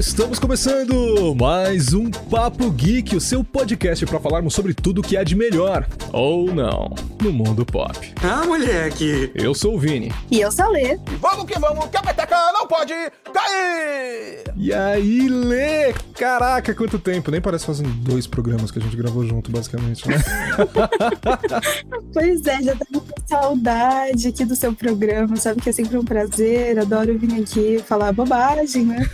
Estamos começando mais um Papo Geek, o seu podcast para falarmos sobre tudo que há de melhor, ou não, no mundo pop. Ah, moleque! Eu sou o Vini. E eu sou a Lê. E vamos que vamos, que a peteca não pode cair! E aí, Lê? Caraca, quanto tempo! Nem parece fazem dois programas que a gente gravou junto, basicamente, né? pois é, já tava com saudade aqui do seu programa, sabe que é sempre um prazer, adoro vir aqui falar bobagem, né?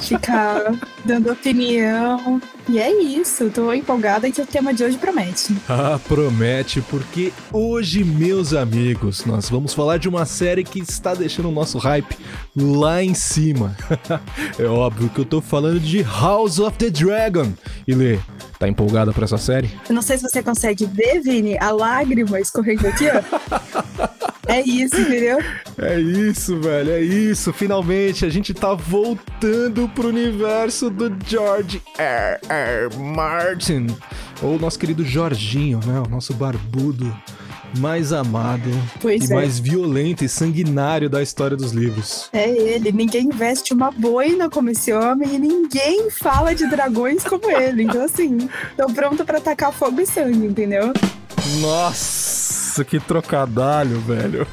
Ficar dando opinião. E é isso, tô empolgada que o tema de hoje promete. Ah, promete, porque hoje, meus amigos, nós vamos falar de uma série que está deixando o nosso hype lá em cima. é óbvio que eu tô falando de House of the Dragon. E Lê, tá empolgada pra essa série? Eu não sei se você consegue ver, Vini, a lágrima escorrendo aqui, ó. É isso, entendeu? É isso, velho, é isso. Finalmente a gente tá voltando pro universo do George R. R. Martin. Ou nosso querido Jorginho, né? O nosso barbudo mais amado pois e é. mais violento e sanguinário da história dos livros. É ele. Ninguém veste uma boina como esse homem e ninguém fala de dragões como ele. Então, assim, tô pronto para atacar fogo e sangue, entendeu? Nossa, que trocadalho, velho.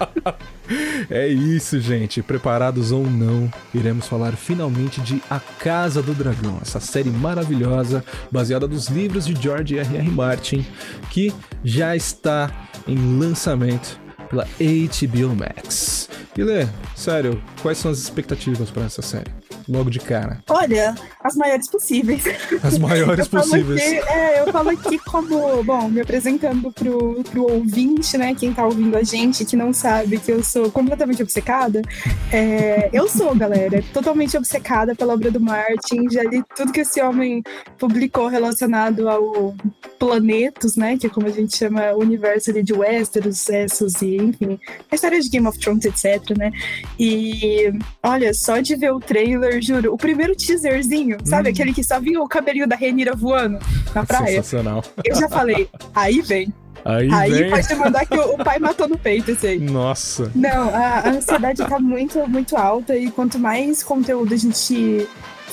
é isso, gente. Preparados ou não, iremos falar finalmente de A Casa do Dragão, essa série maravilhosa baseada nos livros de George R. R. Martin, que já está em lançamento pela HBO Max. E sério, quais são as expectativas para essa série? Logo de cara. Olha, as maiores possíveis. As maiores eu possíveis. Aqui, é, eu falo aqui como, bom, me apresentando pro, pro ouvinte, né? Quem tá ouvindo a gente, que não sabe que eu sou completamente obcecada. É, eu sou, galera, totalmente obcecada pela obra do Martin. Já li tudo que esse homem publicou relacionado ao planetos, né? Que é como a gente chama o universo de Westeros, Essos e, enfim, a história de Game of Thrones, etc, né? E, olha, só de ver o trailer, juro, o primeiro teaserzinho, sabe? Hum. Aquele que só vinha o cabelinho da Renira voando na praia. Sensacional. Eu já falei, aí vem. Aí, Aí vem... pode mandar que o, o, pai matou no peito, assim. Nossa. Não, a, a ansiedade tá muito, muito alta e quanto mais conteúdo a gente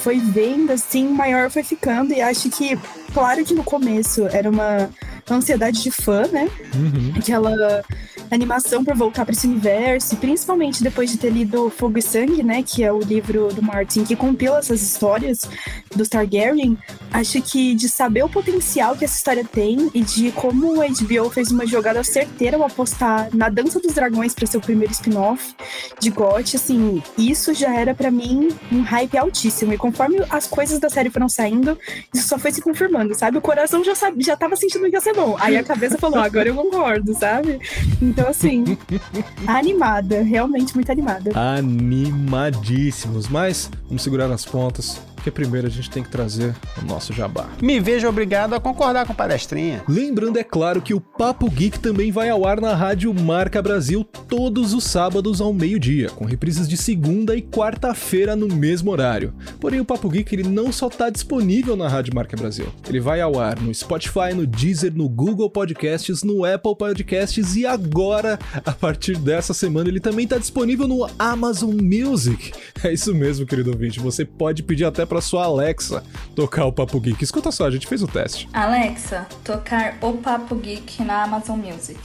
foi vendo, assim, maior foi ficando. E acho que, claro que no começo era uma ansiedade de fã, né? Uhum. Aquela animação por voltar para esse universo, principalmente depois de ter lido Fogo e Sangue, né, que é o livro do Martin que compila essas histórias dos Targaryen, acho que de saber o potencial que essa história tem e de como a HBO fez uma jogada certeira ao apostar na Dança dos Dragões para ser o primeiro spin-off de GOT, assim, isso já era para mim um hype altíssimo. E conforme as coisas da série foram saindo, isso só foi se confirmando, sabe? O coração já, sabe, já tava sentindo que ia ser bom. Aí a cabeça falou, agora eu concordo, sabe? Então, assim, animada, realmente muito animada. Animadíssimos, mas vamos segurar as pontas porque primeiro a gente tem que trazer o nosso jabá. Me vejo obrigado a concordar com palestrinha. Lembrando, é claro, que o Papo Geek também vai ao ar na Rádio Marca Brasil todos os sábados ao meio-dia, com reprises de segunda e quarta-feira no mesmo horário. Porém, o Papo Geek ele não só está disponível na Rádio Marca Brasil, ele vai ao ar no Spotify, no Deezer, no Google Podcasts, no Apple Podcasts e agora, a partir dessa semana, ele também está disponível no Amazon Music. É isso mesmo, querido ouvinte, você pode pedir até para sua Alexa tocar o Papo Geek. Escuta só, a gente fez o teste. Alexa, tocar o Papo Geek na Amazon Music.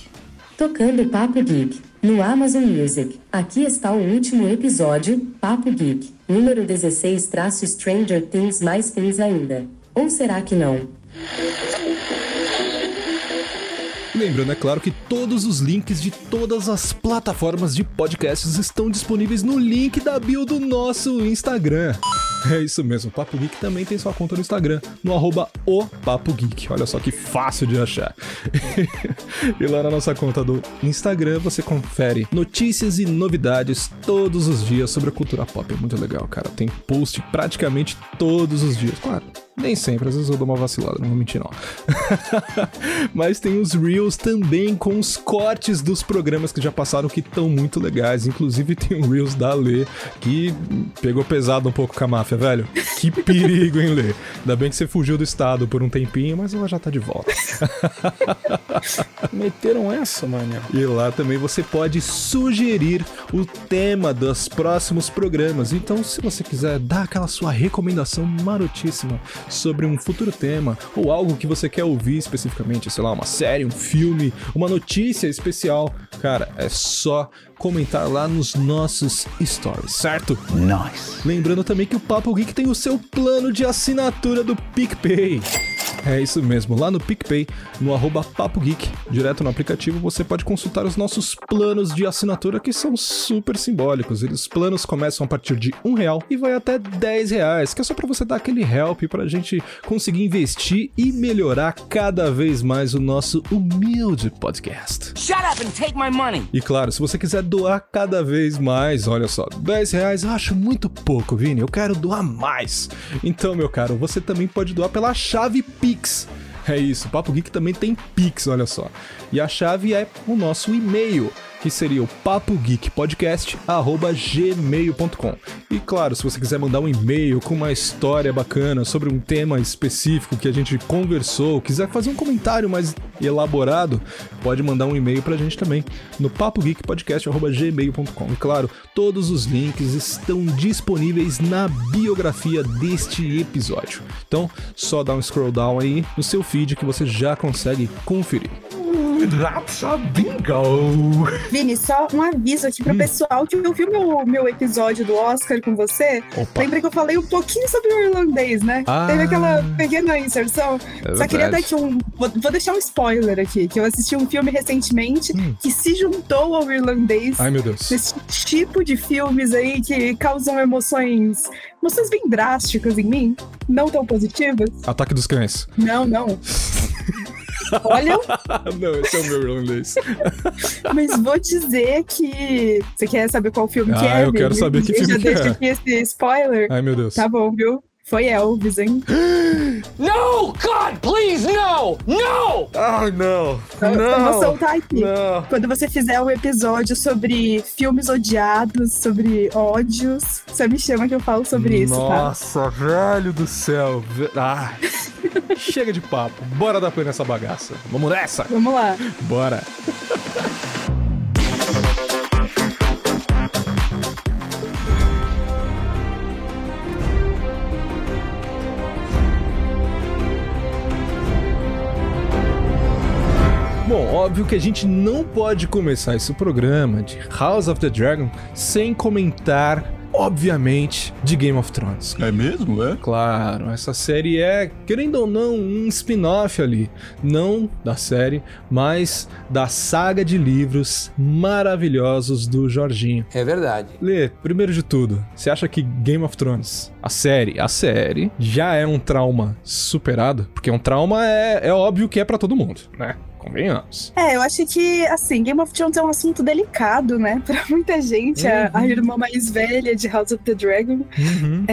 Tocando Papo Geek no Amazon Music. Aqui está o último episódio, Papo Geek, número 16 traço Stranger Things mais Things ainda. Ou será que não? Lembrando, é claro, que todos os links de todas as plataformas de podcasts estão disponíveis no link da bio do nosso Instagram. É isso mesmo, o Papo Geek também tem sua conta no Instagram, no arroba o Papo Geek. Olha só que fácil de achar. e lá na nossa conta do Instagram você confere notícias e novidades todos os dias sobre a cultura pop. É muito legal, cara. Tem post praticamente todos os dias. Claro, Nem sempre, às vezes eu dou uma vacilada, não vou mentir não. Mas tem os Reels também com os cortes dos programas que já passaram que estão muito legais. Inclusive tem o Reels da Lê, que pegou pesado um pouco com a máfia, velho. Que perigo, hein, Lê? Ainda bem que você fugiu do estado por um tempinho, mas ela já tá de volta. Meteram essa, mano. E lá também você pode sugerir o tema dos próximos programas. Então, se você quiser dar aquela sua recomendação marotíssima sobre um futuro tema ou algo que você quer ouvir especificamente, sei lá, uma série, um filme, uma notícia especial, cara, é só comentar lá nos nossos stories, certo? Nice. Lembrando também que o Papo Geek tem o seu plano de assinatura do PicPay. É isso mesmo, lá no PicPay, no arroba Papo Geek, direto no aplicativo, você pode consultar os nossos planos de assinatura que são super simbólicos. Os planos começam a partir de um real e vai até 10 reais, que é só para você dar aquele help para a gente conseguir investir e melhorar cada vez mais o nosso humilde podcast. Shut up and take my money. E claro, se você quiser doar cada vez mais, olha só, 10 reais eu acho muito pouco, Vini, eu quero doar mais. Então, meu caro, você também pode doar pela chave Pix. É isso, o Papo Geek também tem Pix, olha só. E a chave é o nosso e-mail, que seria o papogeekpodcast@gmail.com. E claro, se você quiser mandar um e-mail com uma história bacana sobre um tema específico que a gente conversou, quiser fazer um comentário mais elaborado, pode mandar um e-mail pra gente também no papogeekpodcast@gmail.com. E claro, todos os links estão disponíveis na biografia deste episódio. Então, só dá um scroll down aí no seu feed que você já consegue conferir. That's a bingo. Vini, só um aviso aqui Hum. pro pessoal que ouviu meu, meu episódio do Oscar com você. Opa. Lembra que eu falei um pouquinho sobre o irlandês, né? Ah. Teve aquela pequena inserção. É Só queria dar aqui um. Vou, vou deixar um spoiler aqui, que eu assisti um filme recentemente Hum. que se juntou ao irlandês. Ai, meu Deus. Esse tipo de filmes aí que causam emoções. Emoções bem drásticas em mim. Não tão positivas. Ataque dos cães. Não, não. Olha, Não, esse é o meu irlandês. mas vou dizer que. Você quer saber qual filme que Ah, é? eu quero saber que Eu filme já que deixo é. aqui esse spoiler. Ai, meu Deus. Tá bom, viu? Foi Elvis, hein? No, God, please, no, no. Ai, não. Eu vou soltar aqui. Não. Quando você fizer um episódio sobre filmes odiados, sobre ódios, você me chama que eu falo sobre isso, tá? Nossa, velho do céu. Ah, chega de papo. Bora dar play nessa bagaça. Vamos nessa. Vamos lá. Bora. Bom, óbvio que a gente não pode começar esse programa de House of the Dragon sem comentar, obviamente, de Game of Thrones. É mesmo, é? Claro, essa série é, querendo ou não, um spin-off ali. Não da série, mas da saga de livros maravilhosos do Jorginho. É verdade. Lê, primeiro de tudo, você acha que Game of Thrones, a série, a série, já é um trauma superado? Porque um trauma é, é óbvio que é pra todo mundo, né? Convenhamos. É, eu acho que, assim, Game of Thrones é um assunto delicado, né? Pra muita gente, a, a irmã mais velha de House of the Dragon. Uhum.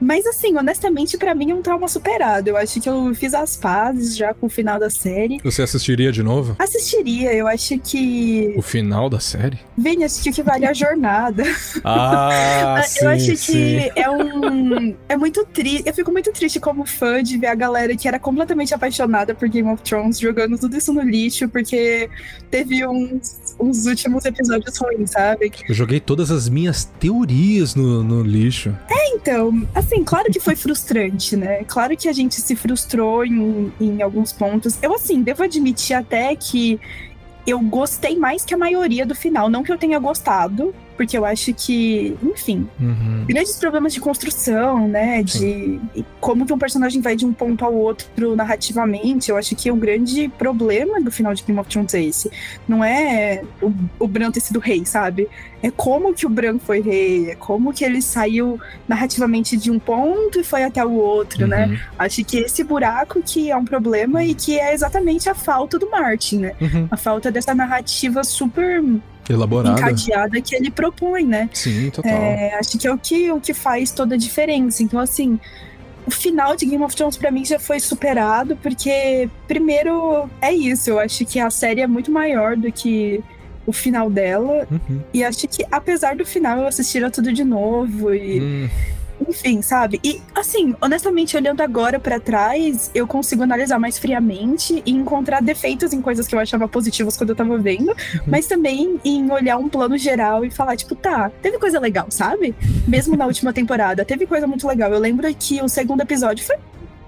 Mas, assim, honestamente, pra mim é um trauma superado. Eu acho que eu fiz as pazes já com o final da série. Você assistiria de novo? Assistiria, eu acho que. O final da série? Vini, acho que o que vale é a jornada. Ah, sim, eu acho sim. que é um. É muito triste. Eu fico muito triste como fã de ver a galera que era completamente apaixonada por Game of Thrones jogando tudo isso no lixo, porque teve uns, uns últimos episódios ruins, sabe? Eu joguei todas as minhas teorias no, no lixo. Então, assim, claro que foi frustrante, né? Claro que a gente se frustrou em, em alguns pontos. Eu, assim, devo admitir até que eu gostei mais que a maioria do final. Não que eu tenha gostado, porque eu acho que, enfim, Uhum. grandes problemas de construção, né? De como que um personagem vai de um ponto ao outro narrativamente. Eu acho que o grande problema do final de Game of Thrones é esse. Não é o, o Bran ter sido rei, sabe? É como que o Bran foi rei, é como que ele saiu narrativamente de um ponto e foi até o outro, né? Uhum. Acho que esse buraco que é um problema e que é exatamente a falta do Martin, né? Uhum. A falta dessa narrativa super Elaborada. encadeada que ele propõe, né? Sim, total. É, acho que é o que, o que faz toda a diferença. Então, assim, o final de Game of Thrones pra mim já foi superado, porque, primeiro, é isso. Eu acho que a série é muito maior do que o final dela. Uhum. E acho que, apesar do final, eu assistiria tudo de novo. E, Hum, enfim, sabe? E, assim, honestamente, olhando agora pra trás, eu consigo analisar mais friamente e encontrar defeitos em coisas que eu achava positivas quando eu tava vendo, mas também em olhar um plano geral e falar, tipo, tá, teve coisa legal, sabe? Mesmo na última temporada, teve coisa muito legal. Eu lembro que o segundo episódio foi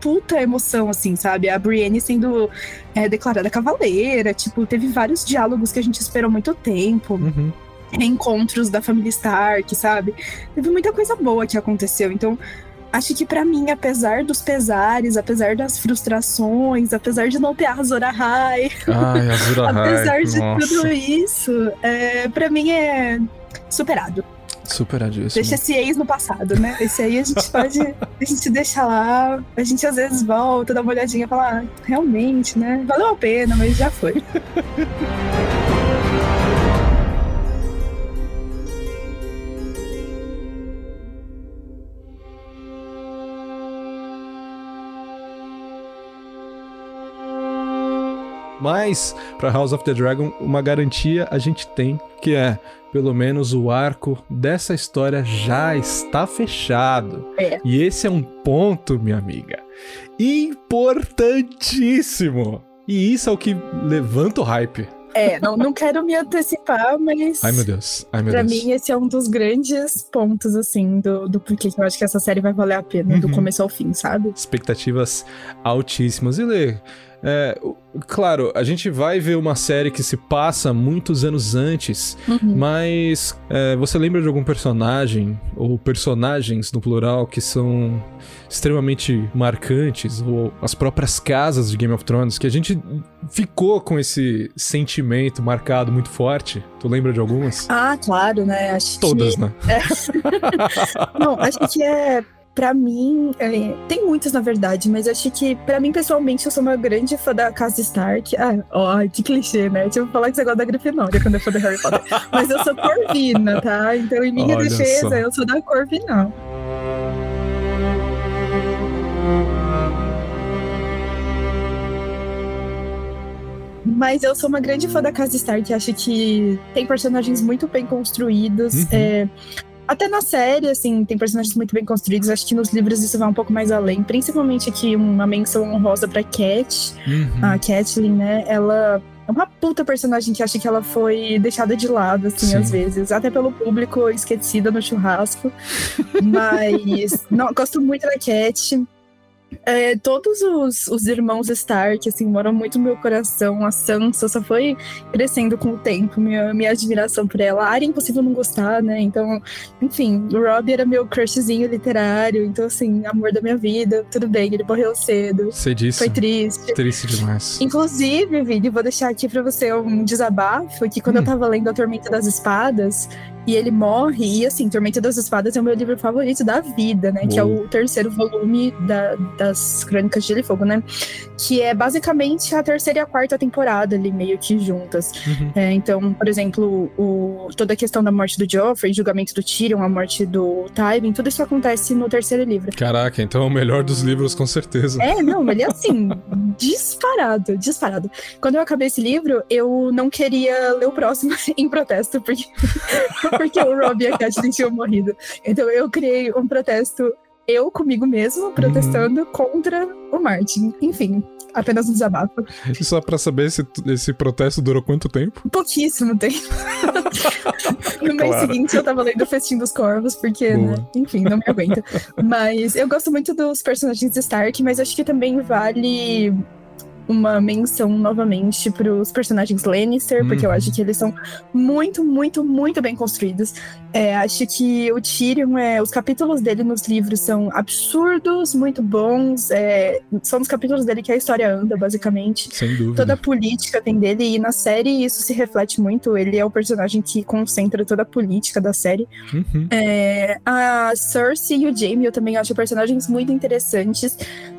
puta emoção, assim, sabe? A Brienne sendo é, declarada cavaleira, tipo, teve vários diálogos que a gente esperou muito tempo uhum. Reencontros da família Stark, sabe? Teve muita coisa boa que aconteceu. Então, acho que pra mim, apesar dos pesares, apesar das frustrações, apesar de não ter a Azor Ahai, Ai, Azura apesar de nossa. tudo isso, é, para mim é superado. Superadíssimo. Deixa esse ex no passado, né? Esse aí a gente pode. A gente deixa lá, a gente às vezes volta, dá uma olhadinha e fala, ah, realmente, né? Valeu a pena, mas já foi. Mas, pra House of the Dragon, uma garantia a gente tem, que é, pelo menos o arco dessa história já está fechado. É. E esse é um ponto, minha amiga, importantíssimo. E isso é o que levanta o hype. É, não, não quero me antecipar, mas. Ai, meu Deus. Ai, meu Pra Deus. mim, esse é um dos grandes pontos, assim, do, do porquê que eu acho que essa série vai valer a pena, do Uhum. começo ao fim, sabe? expectativas altíssimas. E Lê, é, claro, a gente vai ver uma série que se passa muitos anos antes, Uhum. mas é, você lembra de algum personagem, ou personagens no plural, que são extremamente marcantes, ou as próprias casas de Game of Thrones, que a gente ficou com esse sentimento marcado muito forte? Tu lembra de algumas? Ah, claro, né? Acho Todas, que... né? Não, acho que é. Pra mim, é, tem muitas na verdade, mas acho que, pra mim, pessoalmente, eu sou uma grande fã da casa Stark. Ah, ó, que clichê, né? Tipo, falar que você gosta da Grifinória quando eu for do Harry Potter. mas eu sou Corvina, tá? Então, em minha Olha defesa, só. eu sou da Corvinal. Mas eu sou uma grande fã da Casa Stark, acho que tem personagens muito bem construídos. Uhum. é, até na série, assim, tem personagens muito bem construídos. Acho que nos livros isso vai um pouco mais além. Principalmente aqui, uma menção honrosa pra Cat, Uhum. a Catelyn, né? Ela é uma puta personagem que acho que ela foi deixada de lado, assim, Sim. às vezes. Até pelo público esquecida no churrasco. Mas, não, gosto muito da Cat. É, todos os, os irmãos Stark, assim, moram muito no meu coração. A Sansa só foi crescendo com o tempo, minha, minha admiração por ela. A Arya é impossível não gostar, né? Então, enfim, o Rob era meu crushzinho literário. Então, assim, amor da minha vida. Tudo bem, ele morreu cedo. Você disse. Foi triste. Triste demais. Inclusive, Vini, vou deixar aqui pra você um desabafo, que quando Hum. eu tava lendo A Tormenta das Espadas, e ele morre, e assim, Tormenta das Espadas é o meu livro favorito da vida, né? Que é o terceiro volume da- das Crônicas de Gelo e Fogo, né? Que é basicamente a terceira e a quarta temporada ali, meio que juntas. Uhum. É, então, por exemplo, o- toda a questão da morte do Joffrey, julgamento do Tyrion, a morte do Tywin, tudo isso acontece no terceiro livro. Caraca, então é o melhor dos livros, com certeza. É, não, ele é assim, disparado, disparado. Quando eu acabei esse livro, eu não queria ler o próximo em protesto, porque, porque o Rob e a Catelyn tinham morrido. Então eu criei um protesto, eu comigo mesmo, protestando contra o Martin. Enfim, apenas um desabafo. E só pra saber, esse, esse protesto durou quanto tempo? Pouquíssimo tempo. no mês Claro. seguinte eu tava lendo o Festim dos Corvos, porque, né, enfim, não me aguento. Mas eu gosto muito dos personagens de Stark, mas acho que também vale uma menção novamente pros personagens Lannister, porque eu Uhum. acho que eles são muito, muito, muito bem construídos. É, acho que o Tyrion, é, os capítulos dele nos livros são absurdos, muito bons. é, são os capítulos dele que a história anda, basicamente Sem dúvida. toda a política tem dele, e na série isso se reflete muito. Ele é o personagem que concentra toda a política da série. Uhum. É, a Cersei e o Jaime eu também acho personagens muito interessantes,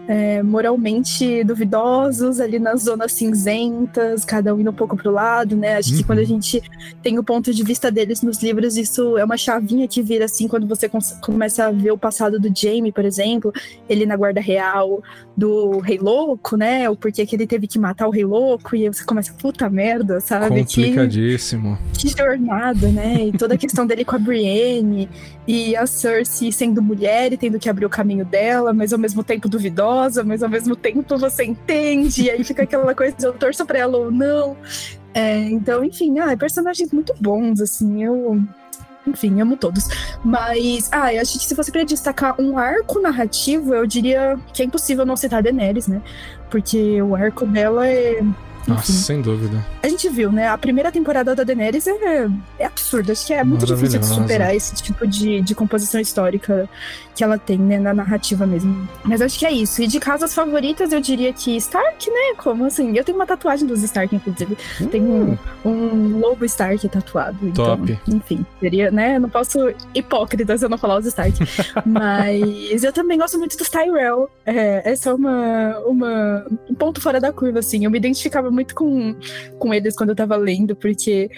é, moralmente duvidosos, ali nas zonas cinzentas, cada um indo um pouco pro lado, né? Acho que Uhum. quando a gente tem o ponto de vista deles nos livros, isso é uma chavinha que vira assim quando você começa a ver o passado do Jamie, por exemplo, ele na guarda real do Rei Louco, né? O porquê que ele teve que matar o Rei Louco, e aí você começa, puta merda, sabe? Que, Complicadíssimo. que jornada, né? E toda a questão dele com a Brienne e a Cersei sendo mulher e tendo que abrir o caminho dela, mas ao mesmo tempo duvidosa, mas ao mesmo tempo você entende, e aí fica aquela coisa, eu torço pra ela ou não. É, então, enfim, ah, personagens muito bons, assim, eu. Enfim, amo todos. Mas, ah, eu acho que se fosse pra destacar um arco narrativo, eu diria que é impossível não citar Daenerys, né? Porque o arco dela é. Nossa, Enfim, sem dúvida. a gente viu, né? A primeira temporada da Daenerys é, é absurda. Acho que é muito difícil de superar esse tipo de, de composição histórica que ela tem, né? Na narrativa mesmo. Mas acho que é isso. E de casas favoritas, eu diria que Stark, né? Como assim? Eu tenho uma tatuagem dos Stark, inclusive. Tem um, um lobo Stark tatuado. Então, Top. enfim, seria, né? Eu não posso hipócrita se eu não falar os Stark. Mas eu também gosto muito dos Tyrell. É, essa é uma, uma, um ponto fora da curva, assim. Eu me identificava muito com, com eles quando eu tava lendo, porque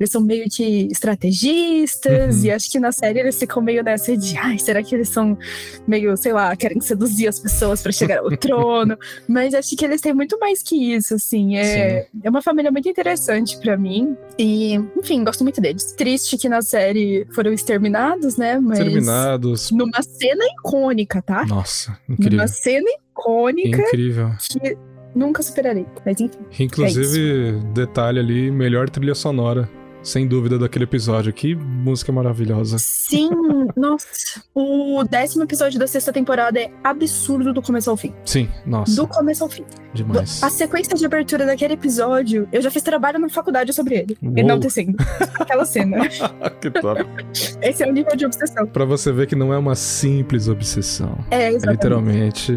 eles são meio que estrategistas, Uhum. e acho que na série eles ficam meio nessa de, ai, será que eles são meio, sei lá, querem seduzir as pessoas pra chegar ao trono? Mas acho que eles têm muito mais que isso, assim. É, é uma família muito interessante pra mim. E, enfim, gosto muito deles. Triste que na série foram exterminados, né? Mas Terminados. numa cena icônica, tá? Nossa, incrível. Numa cena icônica Incrível. que nunca superarei. Mas enfim. Inclusive, detalhe ali, melhor trilha sonora. Sem dúvida daquele episódio. Que música maravilhosa. Sim, nossa. O décimo episódio da sexta temporada é absurdo do começo ao fim. Sim, nossa, Do começo ao fim. demais. A sequência de abertura daquele episódio, eu já fiz trabalho na faculdade sobre ele. Uou. Enaltecendo. Aquela cena. que top. Esse é o nível de obsessão. Pra você ver que não é uma simples obsessão. É, É exatamente. literalmente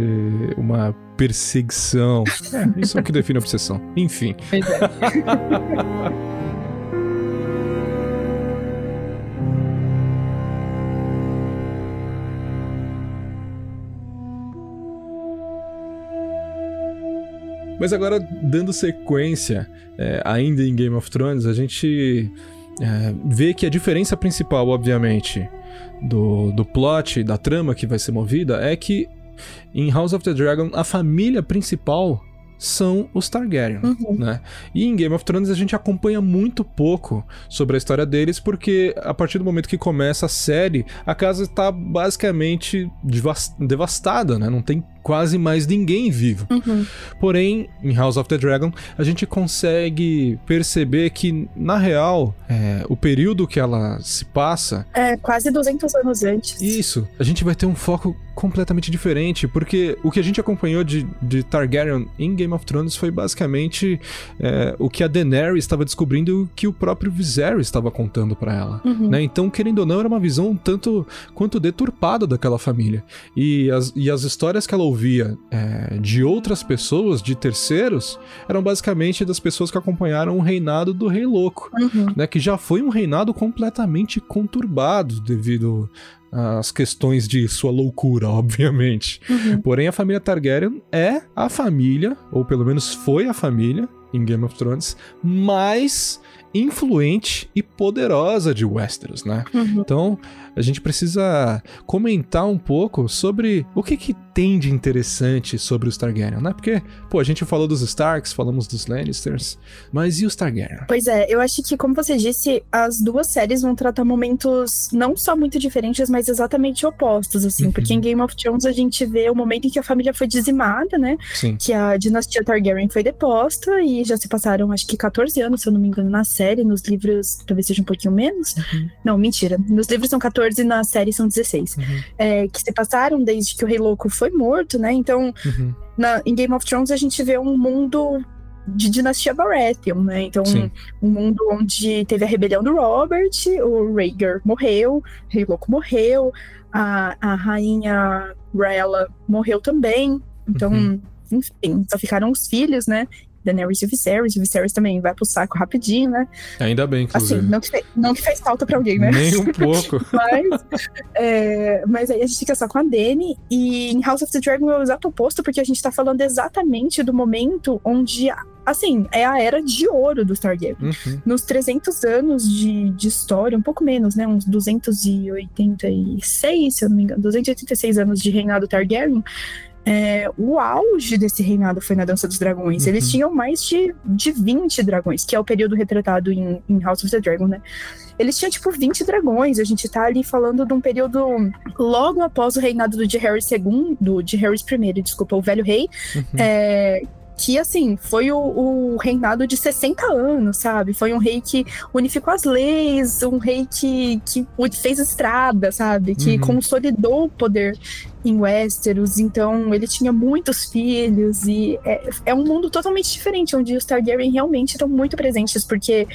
uma perseguição. É, isso é o que define obsessão. Enfim. Pois é. Mas agora, dando sequência, é, ainda em Game of Thrones, a gente é, vê que a diferença principal, obviamente, do, do plot, da trama que vai ser movida, é que em House of the Dragon, a família principal são os Targaryen, Uhum. né? E em Game of Thrones a gente acompanha muito pouco sobre a história deles, porque a partir do momento que começa a série, a casa está basicamente devas- devastada, né? Não tem quase mais ninguém vivo. Uhum. Porém, em House of the Dragon, a gente consegue perceber que, na real, é, o período que ela se passa, É, quase 200 anos antes. isso, a gente vai ter um foco completamente diferente, porque o que a gente acompanhou de, de Targaryen em Game of Thrones foi basicamente é, o que a Daenerys estava descobrindo e o que o próprio Viserys estava contando pra ela. Uhum. né? Então, querendo ou não, era uma visão um tanto quanto deturpada daquela família. E as, e as histórias que ela ouvia é, de outras pessoas, de terceiros, eram basicamente das pessoas que acompanharam o reinado do Rei Louco, Uhum. né? Que já foi um reinado completamente conturbado devido às questões de sua loucura, obviamente. Uhum. Porém, a família Targaryen é a família, ou pelo menos foi a família em Game of Thrones, mais influente e poderosa de Westeros, né? Uhum. Então, a gente precisa comentar um pouco sobre o que, que tem de interessante sobre os Targaryen, né? Porque, pô, a gente falou dos Starks, falamos dos Lannisters, mas e os Targaryen? Pois é, eu acho que, como você disse, as duas séries vão tratar momentos não só muito diferentes, mas exatamente opostos, assim. Uhum. Porque em Game of Thrones a gente vê o momento em que a família foi dizimada, né? Sim. Que a dinastia Targaryen foi deposta e já se passaram, acho que 14 anos, se eu não me engano, na série. Nos livros, talvez seja um pouquinho menos. Uhum. Não, mentira. Nos livros são 14 e na série são 16. Uhum. É, que se passaram desde que o Rei Louco foi morto, né? Então, Uhum. na- em Game of Thrones a gente vê um mundo de dinastia Baratheon, né? Então, Sim. um mundo onde teve a rebelião do Robert, o Rhaegar morreu, o Rei Louco morreu, a, a rainha Rhaella morreu também. Então, Uhum. enfim, só ficaram os filhos, né? Daenerys e Viserys. O Viserys também vai pro saco rapidinho, né? Ainda bem, Assim, inclusive. não que, não que fez falta pra alguém, né? Nem um pouco. Mas, é, mas aí a gente fica só com a Dany. E em House of the Dragon é o exato oposto, porque a gente tá falando exatamente do momento onde, assim, é a era de ouro do Targaryen. Uhum. Nos 300 anos de, de história, um pouco menos, né? Uns 286, se eu não me engano, 286 anos de reinado Targaryen. É, o auge desse reinado foi na Dança dos Dragões. Uhum. Eles tinham mais de, de 20 dragões, que é o período retratado em, em House of the Dragon, né? Eles tinham, tipo, 20 dragões. A gente tá ali falando de um período logo após o reinado do Jaehaerys II, do Jaehaerys I, desculpa, o Velho Rei, Uhum. é, que, assim, foi o, o reinado de 60 anos, sabe? Foi um rei que unificou as leis, um rei que, que fez estrada, sabe? Que Uhum. consolidou o poder em Westeros, então ele tinha muitos filhos e é, é um mundo totalmente diferente, onde os Targaryen realmente estão muito presentes, porque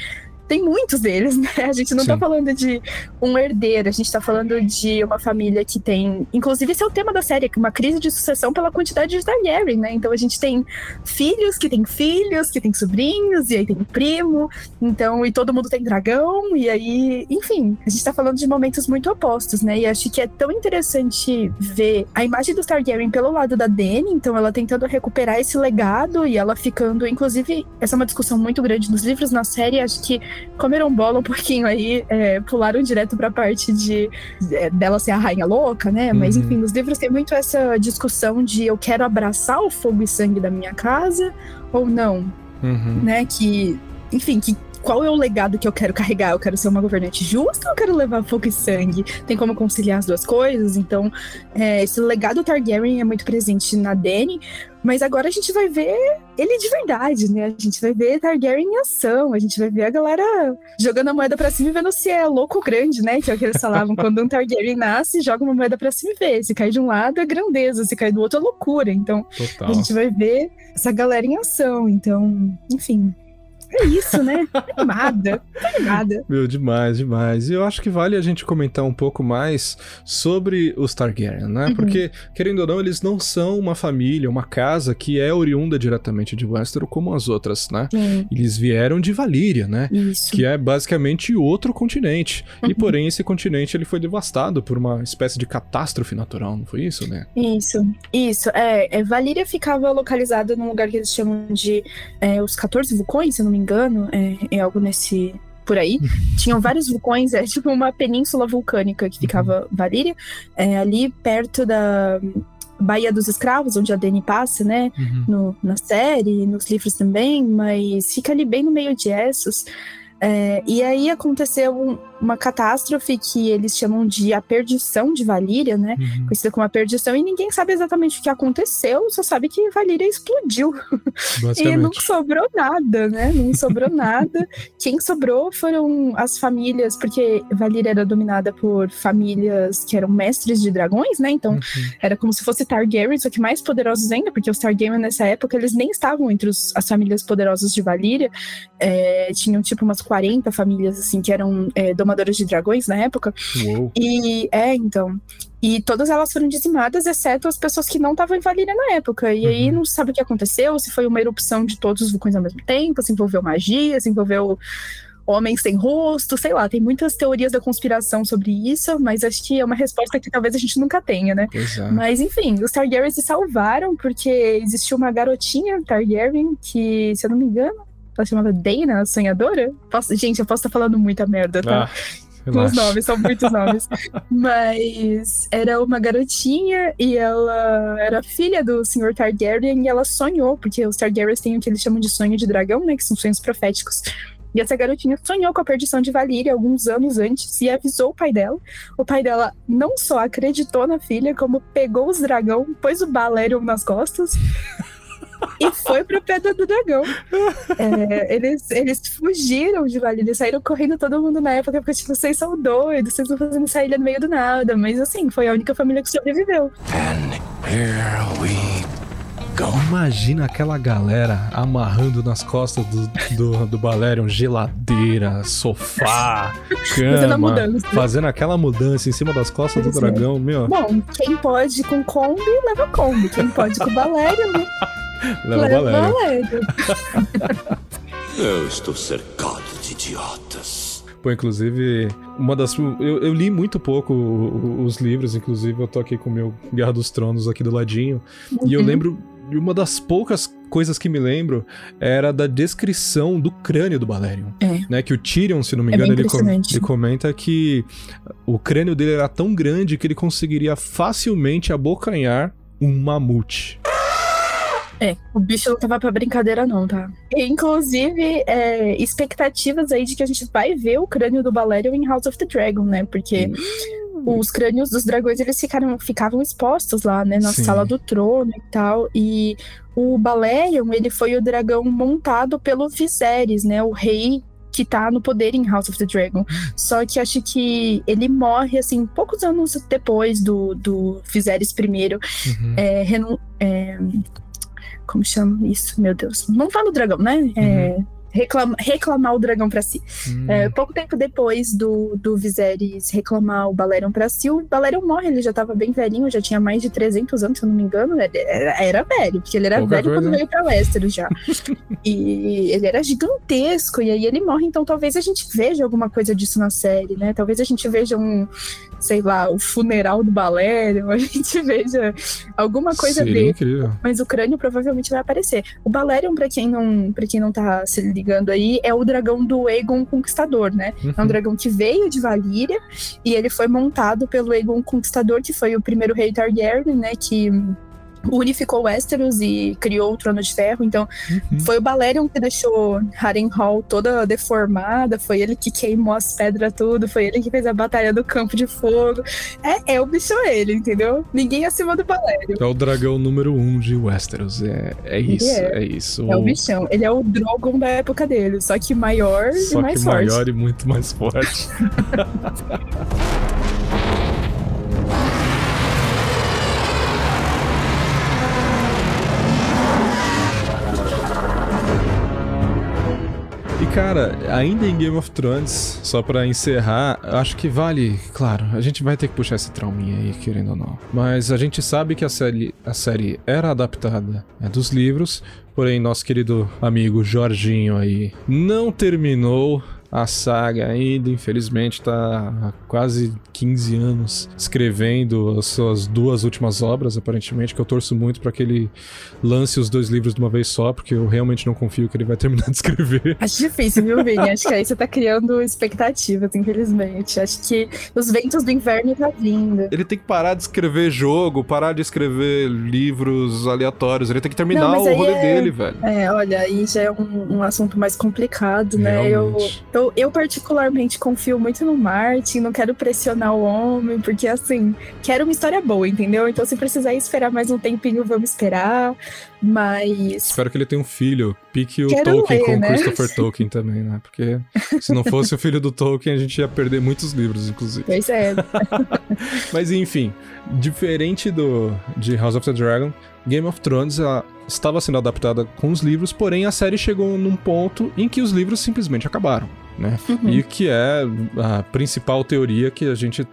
tem muitos deles, né? A gente não tá Sim. falando de um herdeiro, a gente tá falando de uma família que tem. Inclusive, esse é o tema da série, que é uma crise de sucessão pela quantidade de Targaryen, né? Então a gente tem filhos que tem filhos, que tem sobrinhos, e aí tem primo, então, e todo mundo tem dragão, e aí, enfim, a gente tá falando de momentos muito opostos, né? E acho que é tão interessante ver a imagem dos Targaryen pelo lado da Dany, então ela tentando recuperar esse legado e ela ficando, inclusive, essa é uma discussão muito grande nos livros, na série, acho que comeram bola um pouquinho aí, é, pularam direto pra parte de é, dela ser a rainha louca, né? Mas Uhum. enfim, nos livros tem muito essa discussão de eu quero abraçar o fogo e sangue da minha casa ou não, Uhum. né? Que, enfim, que qual é o legado que eu quero carregar? Eu quero ser uma governante justa ou eu quero levar fogo e sangue? Tem como conciliar as duas coisas? Então, é, esse legado Targaryen é muito presente na Dany, mas agora a gente vai ver ele de verdade, né? A gente vai ver Targaryen em ação, a gente vai ver a galera jogando a moeda pra cima e vendo se é louco ou grande, né? Que é o que eles falavam. Quando um Targaryen nasce, joga uma moeda pra cima e vê. Se cai de um lado é grandeza, se cai do outro é loucura. Então, Total. a gente vai ver essa galera em ação. Então, enfim. É isso, né? Tô animada. Tô animada. Meu, demais, demais. E eu acho que vale a gente comentar um pouco mais sobre os Targaryen, né? Uhum. Porque, querendo ou não, eles não são uma família, uma casa que é oriunda diretamente de Westeros como as outras, né? Sim, Eles vieram de Valíria, né? isso. Que é basicamente outro continente. E Uhum. porém, esse continente ele foi devastado por uma espécie de catástrofe natural, não foi isso, né? Isso, isso. É, é, Valíria ficava localizada num lugar que eles chamam de é, os 14 vulcões, se não me engano. É, é algo nesse. Por aí. Tinham vários vulcões, é tipo uma península vulcânica que ficava Valíria, é, ali perto da Baía dos Escravos, onde a Dany passa, né? no- na série, nos livros também, mas fica ali bem no meio de Essos. É, e aí aconteceu um- uma catástrofe que eles chamam de a perdição de Valíria, né? Uhum. Conhecida como a perdição, e ninguém sabe exatamente o que aconteceu, só sabe que Valíria explodiu. E não sobrou nada, né? Não sobrou nada. Quem sobrou foram as famílias, porque Valíria era dominada por famílias que eram mestres de dragões, né? Então Uhum. era como se fosse Targaryen, só que mais poderosos ainda, porque os Targaryen nessa época eles nem estavam entre os- as famílias poderosas de Valíria. É, tinham tipo umas 40 famílias assim que eram é, domadoras de dragões na época. Uou. E é, então. E todas elas foram dizimadas, exceto as pessoas que não estavam em Valíria na época. E aí Uhum. não se sabe o que aconteceu, se foi uma erupção de todos os vulcões ao mesmo tempo, se envolveu magia, se envolveu homens sem rosto, sei lá, tem muitas teorias da conspiração sobre isso, mas acho que é uma resposta que talvez a gente nunca tenha, né? É. Mas enfim, os Targaryen se salvaram porque existiu uma garotinha Targaryen que, se eu não me engano, ela chamava Dana, a sonhadora. Posso- gente, eu posso estar falando muita merda, tá? Ah, Com os relaxa. nomes, são muitos nomes. Mas era uma garotinha e ela era filha do Sr. Targaryen e ela sonhou, porque os Targaryens têm o que eles chamam de sonho de dragão, né? Que são sonhos proféticos. E essa garotinha sonhou com a perdição de Valíria alguns anos antes e avisou o pai dela. O pai dela não só acreditou na filha, como pegou os dragão, pôs o Balerion nas costas e foi pra Pedra do Dragão. É, eles, eles fugiram de Valíria, saíram correndo todo mundo na época, porque tipo, vocês são doidos, vocês estão fazendo essa ilha no meio do nada. Mas assim, foi a única família que sobreviveu. Here we Imagina aquela galera amarrando nas costas do, do, do Balerion geladeira, sofá, Fazendo a cama, mudança. fazendo aquela mudança em cima das costas do é. dragão, meu. Bom, quem pode com Kombi, leva Kombi. Quem pode com Valério, né? Leva Leva Valério. Valério. Eu estou cercado de idiotas. Pô, inclusive, uma das. Eu, eu li muito pouco os livros, inclusive, eu tô aqui com o meu Guerra dos Tronos aqui do ladinho. E eu Uhum. lembro. de Uma das poucas coisas que me lembro era da descrição do crânio do Balerion. É. Né, que o Tyrion, se não me É engano, ele, com- ele comenta que o crânio dele era tão grande que ele conseguiria facilmente abocanhar um mamute. É, o bicho não tava pra brincadeira, não, tá? E, inclusive, é, expectativas aí de que a gente vai ver o crânio do Balerion em House of the Dragon, né? Porque os crânios dos dragões, eles ficaram, ficavam expostos lá, né? Na Sim. sala do trono e tal. E o Balerion, ele foi o dragão montado pelo Viserys, né? O rei que tá no poder em House of the Dragon. Só que acho que ele morre, assim, poucos anos depois do, do Viserys I Uhum. é, é, como chama isso? Meu Deus. Montar no dragão, né? É, reclama- reclamar o dragão pra si. Hum. É, pouco tempo depois do, do Viserys reclamar o Balerion pra si, o Balerion morre, ele já tava bem velhinho, já tinha mais de 300 anos, se eu não me engano, era, era velho, porque ele era Pouca velho coisa. quando veio pra Westeros já. e ele era gigantesco, e aí ele morre, então talvez a gente veja alguma coisa disso na série, né? Talvez a gente veja um, sei lá, o funeral do Balerion, a gente veja alguma coisa Seria dele. incrível. Mas o crânio provavelmente vai aparecer. O Balerion, pra quem não, pra quem não tá se ligando aí, é o dragão do Aegon Conquistador, né? É um Uhum. dragão que veio de Valíria e ele foi montado pelo Aegon Conquistador, que foi o primeiro rei Targaryen, né? Que unificou Westeros e criou o Trono de Ferro. Então, Uhum. foi o Balerion que deixou Harrenhal toda deformada, foi ele que queimou as pedras tudo, foi ele que fez a batalha do Campo de Fogo. É, é o bicho ele, entendeu? Ninguém acima do Balerion. É o dragão número um de Westeros. É, é isso, é. é, isso. É o bichão. Ele é o Drogon da época dele, só que maior Só e mais que forte. maior e muito mais forte. cara, ainda em Game of Thrones, só pra encerrar, acho que vale, claro, a gente vai ter que puxar esse trauminha aí, querendo ou não. Mas a gente sabe que a série, a série era adaptada né, dos livros, porém nosso querido amigo Jorginho aí não terminou a saga ainda, infelizmente, tá quase 15 anos escrevendo as suas duas últimas obras, aparentemente, que eu torço muito pra que ele lance os dois livros de uma vez só, porque eu realmente não confio que ele vai terminar de escrever. Acho difícil, viu, Vini? Acho que aí você tá criando expectativas, infelizmente. Acho que os ventos do inverno tá vindo. Ele tem que parar de escrever jogo, parar de escrever livros aleatórios, ele tem que terminar Não, o rolê é- dele, velho. É, olha, aí já é um, um assunto mais complicado, né? Eu, eu, eu, particularmente, confio muito no Martin, não quero pressionar o homem, porque, assim, quero uma história boa, entendeu? Então, se precisar esperar mais um tempinho, vamos esperar. Mas. Espero que ele tenha um filho. Pique o Quero Tolkien ler, com o né? Christopher Tolkien também, né? Porque se não fosse o filho do Tolkien, a gente ia perder muitos livros, inclusive. Pois é. Mas enfim, diferente do de House of the Dragon, Game of Thrones estava sendo adaptada com os livros, porém a série chegou num ponto em que os livros simplesmente acabaram, né? Uhum. E que é a principal teoria que a gente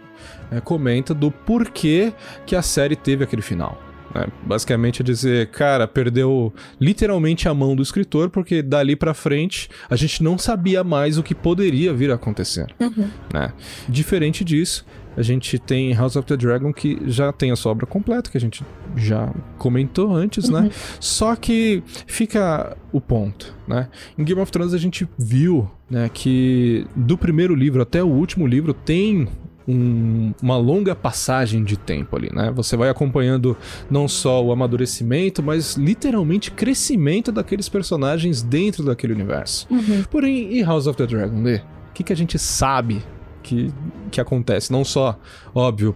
é, comenta do porquê que a série teve aquele final. Né? Basicamente é dizer, cara, perdeu literalmente a mão do escritor, porque dali pra frente a gente não sabia mais o que poderia vir a acontecer Uhum. né? Diferente disso, a gente tem House of the Dragon que já tem a sua obra completa, que a gente já comentou antes, né? Só que fica o ponto, né? Em Game of Thrones a gente viu, né, que do primeiro livro até o último livro tem um- uma longa passagem de tempo ali, né? Você vai acompanhando não só o amadurecimento, mas literalmente crescimento daqueles personagens dentro daquele universo. Uhum. Porém, e House of the Dragon, Lê? O que, que a gente sabe que, que acontece? Não só, óbvio,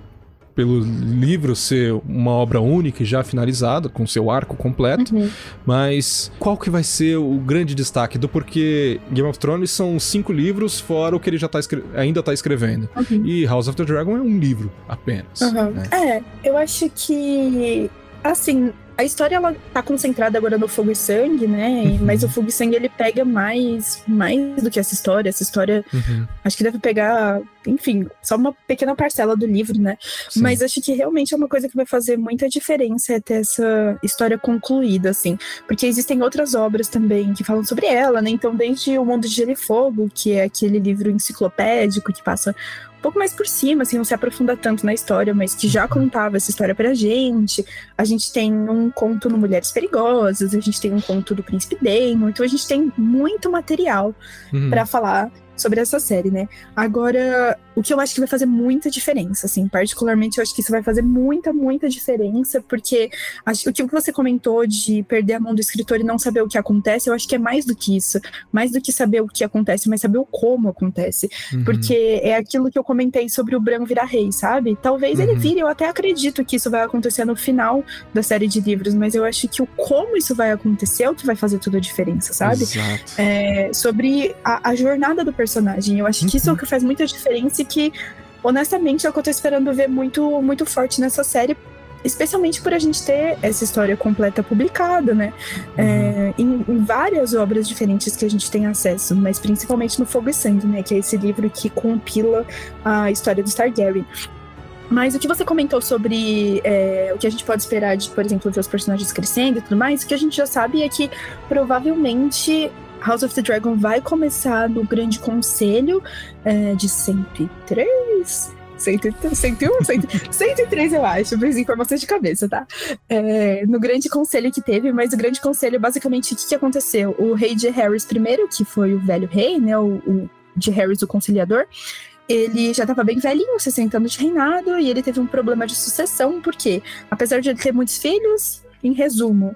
pelo livro ser uma obra única e já finalizada, com seu arco completo, Uhum. mas qual que vai ser o grande destaque do porquê Game of Thrones são cinco livros, fora o que ele já tá ainda tá escrevendo. Uhum. E House of the Dragon é um livro apenas. Uhum. né? É, eu acho que. Assim, a história ela tá concentrada agora no Fogo e Sangue, né? Uhum. Mas o Fogo e Sangue ele pega mais, mais do que essa história. Essa história Uhum. acho que deve pegar, enfim, só uma pequena parcela do livro, né? Sim. Mas acho que realmente é uma coisa que vai fazer muita diferença é ter essa história concluída, assim. Porque existem outras obras também que falam sobre ela, né? Então, desde O Mundo de Gelo e Fogo, que é aquele livro enciclopédico que passa um pouco mais por cima, assim, não se aprofunda tanto na história, mas que já contava essa história pra gente. A gente tem um conto no Mulheres Perigosas, a gente tem um conto do Príncipe Damon, então a gente tem muito material Uhum. pra falar sobre essa série, né? Agora, o que eu acho que vai fazer muita diferença, assim, particularmente eu acho que isso vai fazer muita, muita diferença, porque acho que o que você comentou de perder a mão do escritor e não saber o que acontece, eu acho que é mais do que isso. Mais do que saber o que acontece, mas saber o como acontece. Uhum. Porque é aquilo que eu comentei sobre o Bran virar rei, sabe? Talvez ele Uhum. vire, eu até acredito que isso vai acontecer no final da série de livros, mas eu acho que o como isso vai acontecer é o que vai fazer toda a diferença, sabe? É, sobre a, a jornada do personagem. Eu acho que isso é o que faz muita diferença e que, honestamente, é o que eu tô esperando ver muito, muito forte nessa série. Especialmente por a gente ter essa história completa publicada, né? É, em, em várias obras diferentes que a gente tem acesso, mas principalmente no Fogo e Sangue, né? Que é esse livro que compila a história do Targaryen. Mas o que você comentou sobre é, o que a gente pode esperar de, por exemplo, ver os personagens crescendo e tudo mais, o que a gente já sabe é que provavelmente House of the Dragon vai começar no Grande Conselho é, de 103. 101, 100, 103 eu acho, mas informações de cabeça, tá? É, no grande conselho que teve, mas o grande conselho, basicamente, o que, que aconteceu? O rei de Harris primeiro, que foi o velho rei, né? O, o de Harris, o conciliador, ele já estava bem velhinho, 60 anos de reinado, e ele teve um problema de sucessão, porque apesar de ele ter muitos filhos, em resumo,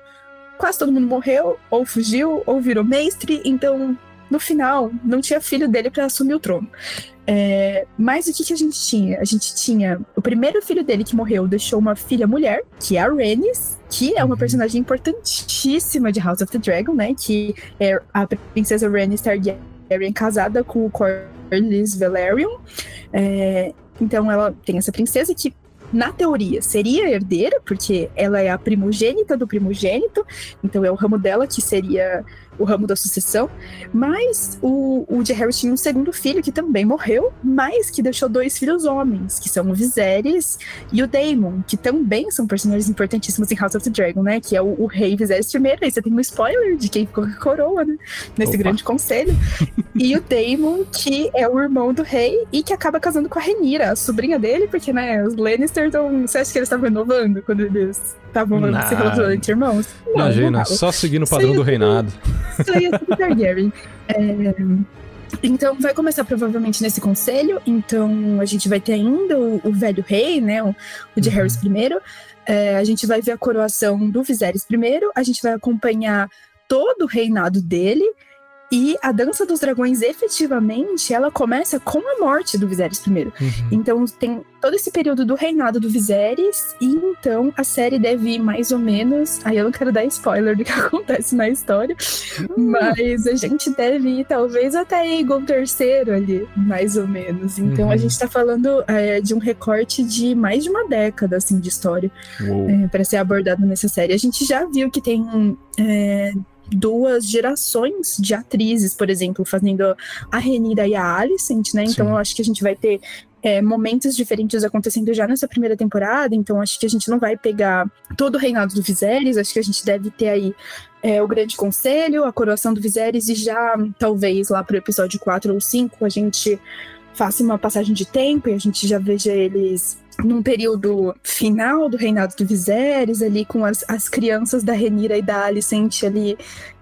quase todo mundo morreu, ou fugiu, ou virou mestre, então no final não tinha filho dele para assumir o trono. É, mas o que, que a gente tinha? A gente tinha o primeiro filho dele que morreu, deixou uma filha mulher, que é a Rhaenys, que é uma personagem importantíssima de House of the Dragon, né? Que é a princesa Rhaenys Targaryen casada com o Corlys Velaryon. É, então ela tem essa princesa que na teoria seria herdeira, porque ela é a primogênita do primogênito, então é o ramo dela que seria o ramo da sucessão. Mas o, o de Harris tinha um segundo filho que também morreu, mas que deixou dois filhos homens, que são o Viserys e o Daemon, que também são personagens importantíssimos em House of the Dragon, né? Que é o, o rei Viserys I. Aí você tem um spoiler de quem ficou com a coroa, né? Nesse Opa. grande conselho. e o Daemon, que é o irmão do rei e que acaba casando com a Renira, a sobrinha dele, porque, né, os Lannister estão. Você acha que eles estavam renovando quando eles estavam Não. se relacionando entre irmãos? Não, não Imagina, tava. só seguindo o padrão Sim. do reinado. Tudo Targaryen. É, Então, vai começar provavelmente nesse conselho. Então, a gente vai ter ainda o, o velho rei, né? O, o de Uhum. Harris I. É, a gente vai ver a coroação do Viserys I. A gente vai acompanhar todo o reinado dele. E a Dança dos Dragões, efetivamente, ela começa com a morte do Viserys I. Uhum. Então tem todo esse período do reinado do Viserys, e então a série deve ir mais ou menos. Aí eu não quero dar spoiler do que acontece na história, mas a gente deve ir talvez até Aegon III ali, mais ou menos. Então a Uhum. gente tá falando é, de um recorte de mais de uma década assim, de história é, para ser abordado nessa série. A gente já viu que tem é, duas gerações de atrizes, por exemplo, fazendo a Renira e a Alicent, né? Então Sim. eu acho que a gente vai ter é, momentos diferentes acontecendo já nessa primeira temporada, então acho que a gente não vai pegar todo o reinado do Viserys, acho que a gente deve ter aí é, o Grande Conselho, a coroação do Viserys, e já talvez lá pro episódio 4 ou 5 a gente faça uma passagem de tempo e a gente já veja eles num período final do reinado do Viserys, ali com as, as crianças da Renira e da Alicent ali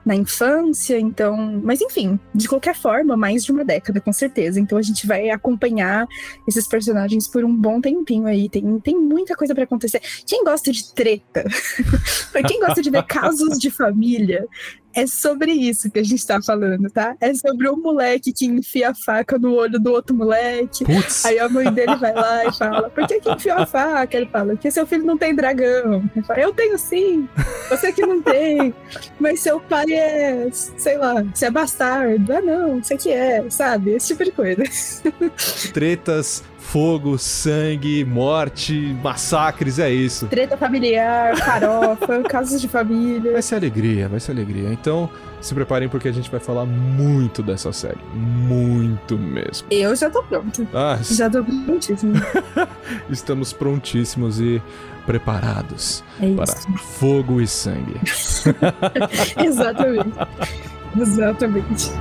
na infância, então... Mas enfim, de qualquer forma, mais de uma década, com certeza. Então a gente vai acompanhar esses personagens por um bom tempinho aí. Tem, tem muita coisa pra acontecer. Quem gosta de treta, quem gosta de ver casos de família, é sobre isso que a gente tá falando, tá? É sobre o moleque que enfia a faca no olho do outro moleque. Putz. Aí a mãe dele vai lá e fala: Por que, que enfiou a faca? Ele fala: Porque seu filho não tem dragão. Ele fala: Eu tenho sim. Você que não tem. Mas seu pai é, sei lá, você é bastardo. Ah, não, você que é, sabe? Esse tipo de coisa. Tretas, fogo, sangue, morte, massacres, é isso. Treta familiar, farofa, casos de família. Vai ser alegria, vai ser alegria. Então, se preparem porque a gente vai falar muito dessa série. Muito mesmo. Eu já tô pronto. Ah, Já tô prontíssimo. estamos prontíssimos e preparados É isso. para fogo e sangue. Exatamente. Exatamente.